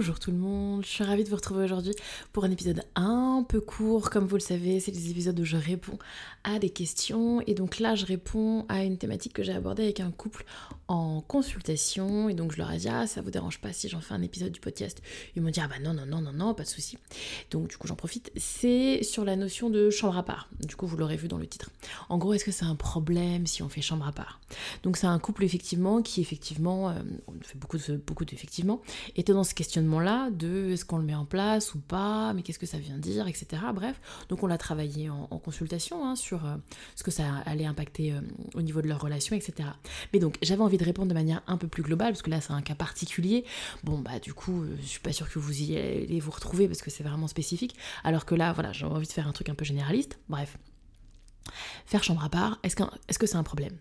Bonjour tout le monde, je suis ravie de vous retrouver aujourd'hui pour un épisode un peu court. Comme vous le savez, c'est des épisodes où je réponds à des questions et donc là je réponds à une thématique que j'ai abordée avec un couple en consultation et donc je leur ai dit ah ça vous dérange pas si j'en fais un épisode du podcast? Ils m'ont dit ah bah non non non non non pas de souci. Donc du coup j'en profite. C'est sur la notion de chambre à part. Du coup vous l'aurez vu dans le titre. En gros est-ce que c'est un problème si on fait chambre à part? Donc c'est un couple effectivement qui effectivement euh, on fait beaucoup de beaucoup d'effectivement était dans ce questionnement-là de est-ce qu'on le met en place ou pas, mais qu'est-ce que ça vient dire, etc. Bref, donc on l'a travaillé en, consultation hein, sur euh, ce que ça allait impacter euh, au niveau de leur relation, etc. Mais donc j'avais envie de répondre de manière un peu plus globale, parce que là c'est un cas particulier. Bon bah du coup, euh, je suis pas sûre que vous y allez vous retrouver parce que c'est vraiment spécifique. Alors que là, voilà, j'ai envie de faire un truc un peu généraliste. Bref. Faire chambre à part, est-ce que est -ce c'est un problème?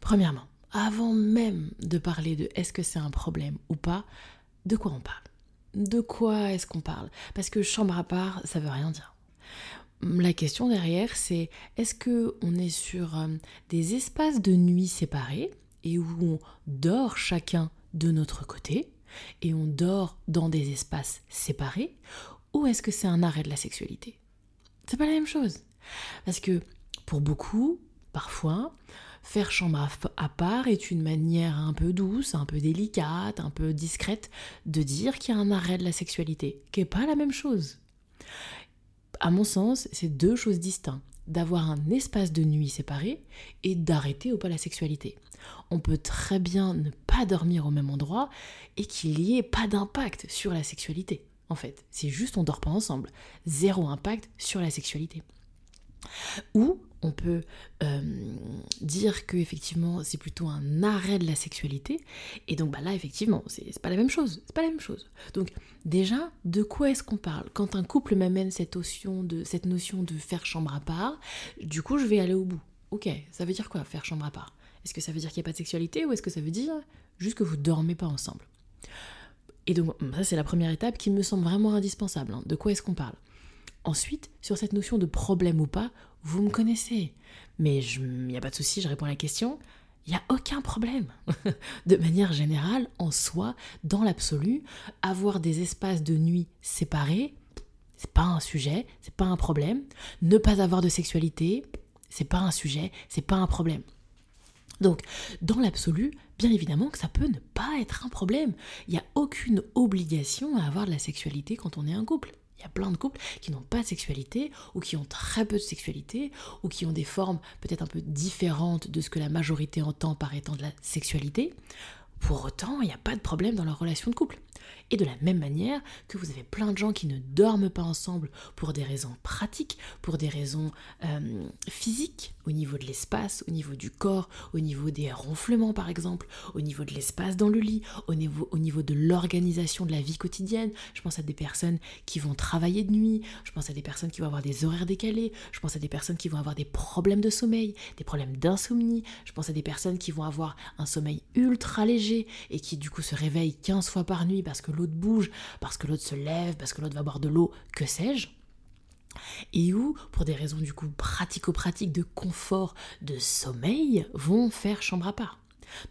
Premièrement, avant même de parler de est-ce que c'est un problème ou pas, de quoi on parle? De quoi est-ce qu'on parle? Parce que chambre à part, ça veut rien dire. La question derrière, c'est est-ce que on est sur euh, des espaces de nuit séparés et où on dort chacun de notre côté et on dort dans des espaces séparés ou est-ce que c'est un arrêt de la sexualité? C'est pas la même chose. Parce que pour beaucoup, parfois, Faire chambre à part est une manière un peu douce, un peu délicate, un peu discrète de dire qu'il y a un arrêt de la sexualité, qui n'est pas la même chose. À mon sens, c'est deux choses distinctes d'avoir un espace de nuit séparé et d'arrêter ou pas la sexualité. On peut très bien ne pas dormir au même endroit et qu'il n'y ait pas d'impact sur la sexualité. En fait, c'est juste on dort pas ensemble. Zéro impact sur la sexualité. Ou on peut euh, dire que effectivement c'est plutôt un arrêt de la sexualité. Et donc bah là effectivement c'est pas la même chose. C'est pas la même chose. Donc déjà de quoi est-ce qu'on parle? Quand un couple m'amène cette notion de cette notion de faire chambre à part du coup je vais aller au bout. Ok ça veut dire quoi faire chambre à part? Est-ce que ça veut dire qu'il n'y a pas de sexualité ou est-ce que ça veut dire juste que vous dormez pas ensemble? Et donc ça c'est la première étape qui me semble vraiment indispensable hein. de quoi est-ce qu'on parle? Ensuite, sur cette notion de problème ou pas, vous me connaissez. Mais il n'y a pas de souci, je réponds à la question. Il n'y a aucun problème. de manière générale, en soi, dans l'absolu, avoir des espaces de nuit séparés, c'est pas un sujet, c'est pas un problème. Ne pas avoir de sexualité, c'est pas un sujet, c'est pas un problème. Donc, dans l'absolu, bien évidemment que ça peut ne pas être un problème. Il n'y a aucune obligation à avoir de la sexualité quand on est un couple. Il y a plein de couples qui n'ont pas de sexualité ou qui ont très peu de sexualité ou qui ont des formes peut-être un peu différentes de ce que la majorité entend par étant de la sexualité. Pour autant, il n'y a pas de problème dans leur relation de couple. Et de la même manière que vous avez plein de gens qui ne dorment pas ensemble pour des raisons pratiques, pour des raisons euh, physiques, au niveau de l'espace, au niveau du corps, au niveau des ronflements par exemple, au niveau de l'espace dans le lit, au niveau, au niveau de l'organisation de la vie quotidienne. Je pense à des personnes qui vont travailler de nuit, je pense à des personnes qui vont avoir des horaires décalés, je pense à des personnes qui vont avoir des problèmes de sommeil, des problèmes d'insomnie, je pense à des personnes qui vont avoir un sommeil ultra léger et qui du coup se réveillent 15 fois par nuit parce que l'autre bouge, parce que l'autre se lève, parce que l'autre va boire de l'eau, que sais-je et où, pour des raisons du coup pratico-pratiques de confort, de sommeil, vont faire chambre à part.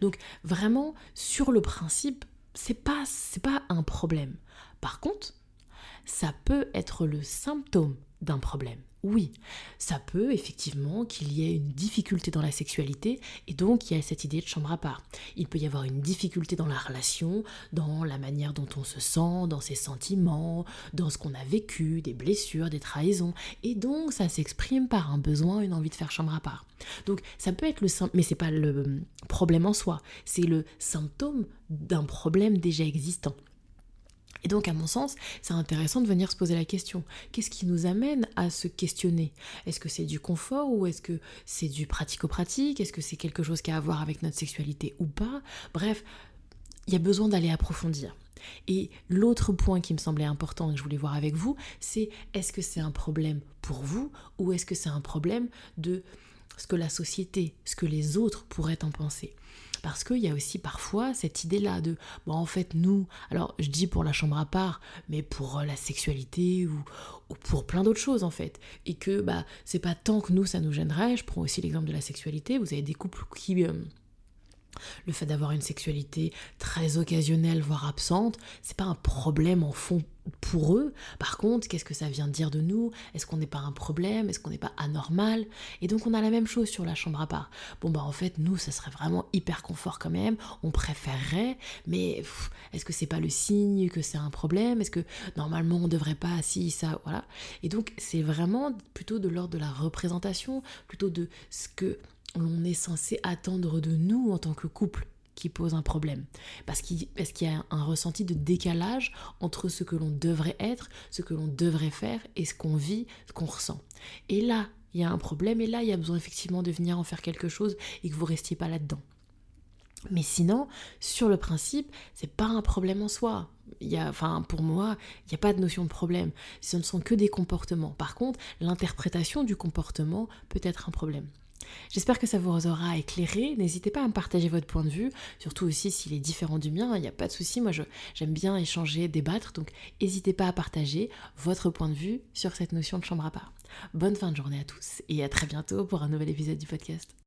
Donc vraiment, sur le principe, c'est pas, c'est pas un problème. Par contre, ça peut être le symptôme d'un problème. Oui, ça peut effectivement qu'il y ait une difficulté dans la sexualité et donc il y a cette idée de chambre à part. Il peut y avoir une difficulté dans la relation, dans la manière dont on se sent, dans ses sentiments, dans ce qu'on a vécu, des blessures, des trahisons et donc ça s'exprime par un besoin, une envie de faire chambre à part. Donc ça peut être le mais c'est pas le problème en soi, c'est le symptôme d'un problème déjà existant. Donc, à mon sens, c'est intéressant de venir se poser la question. Qu'est-ce qui nous amène à se questionner? Est-ce que c'est du confort ou est-ce que c'est du pratico-pratique? Est-ce que c'est quelque chose qui a à voir avec notre sexualité ou pas? Bref, il y a besoin d'aller approfondir. Et l'autre point qui me semblait important et que je voulais voir avec vous, c'est est-ce que c'est un problème pour vous ou est-ce que c'est un problème de ce que la société, ce que les autres pourraient en penser? Parce qu'il y a aussi parfois cette idée-là de, bon, en fait, nous, alors je dis pour la chambre à part, mais pour euh, la sexualité ou, pour plein d'autres choses en fait. Et que, bah, c'est pas tant que nous, ça nous gênerait. Je prends aussi l'exemple de la sexualité. Vous avez des couples qui. Euh, le fait d'avoir une sexualité très occasionnelle, voire absente, c'est pas un problème en fond pour eux. Par contre, qu'est-ce que ça vient dire de nous? Est-ce qu'on n'est pas un problème? Est-ce qu'on n'est pas anormal? Et donc on a la même chose sur la chambre à part. Bon bah en fait, nous, ça serait vraiment hyper confort quand même. On préférerait, mais est-ce que c'est pas le signe que c'est un problème? Est-ce que normalement on devrait pas si ça voilà Et donc c'est vraiment plutôt de l'ordre de la représentation, plutôt de ce que l'on est censé attendre de nous en tant que couple qui pose un problème. Parce qu'il y a un ressenti de décalage entre ce que l'on devrait être, ce que l'on devrait faire et ce qu'on vit, ce qu'on ressent. Et là, il y a un problème et là, il y a besoin effectivement de venir en faire quelque chose et que vous restiez pas là-dedans. Mais sinon, sur le principe, c'est pas un problème en soi. Il y a, enfin, pour moi, il n'y a pas de notion de problème. Ce ne sont que des comportements. Par contre, l'interprétation du comportement peut être un problème. J'espère que ça vous aura éclairé. N'hésitez pas à me partager votre point de vue, surtout aussi s'il est différent du mien, il n'y a pas de souci. Moi, j'aime bien échanger, débattre, donc n'hésitez pas à partager votre point de vue sur cette notion de chambre à part. Bonne fin de journée à tous et à très bientôt pour un nouvel épisode du podcast.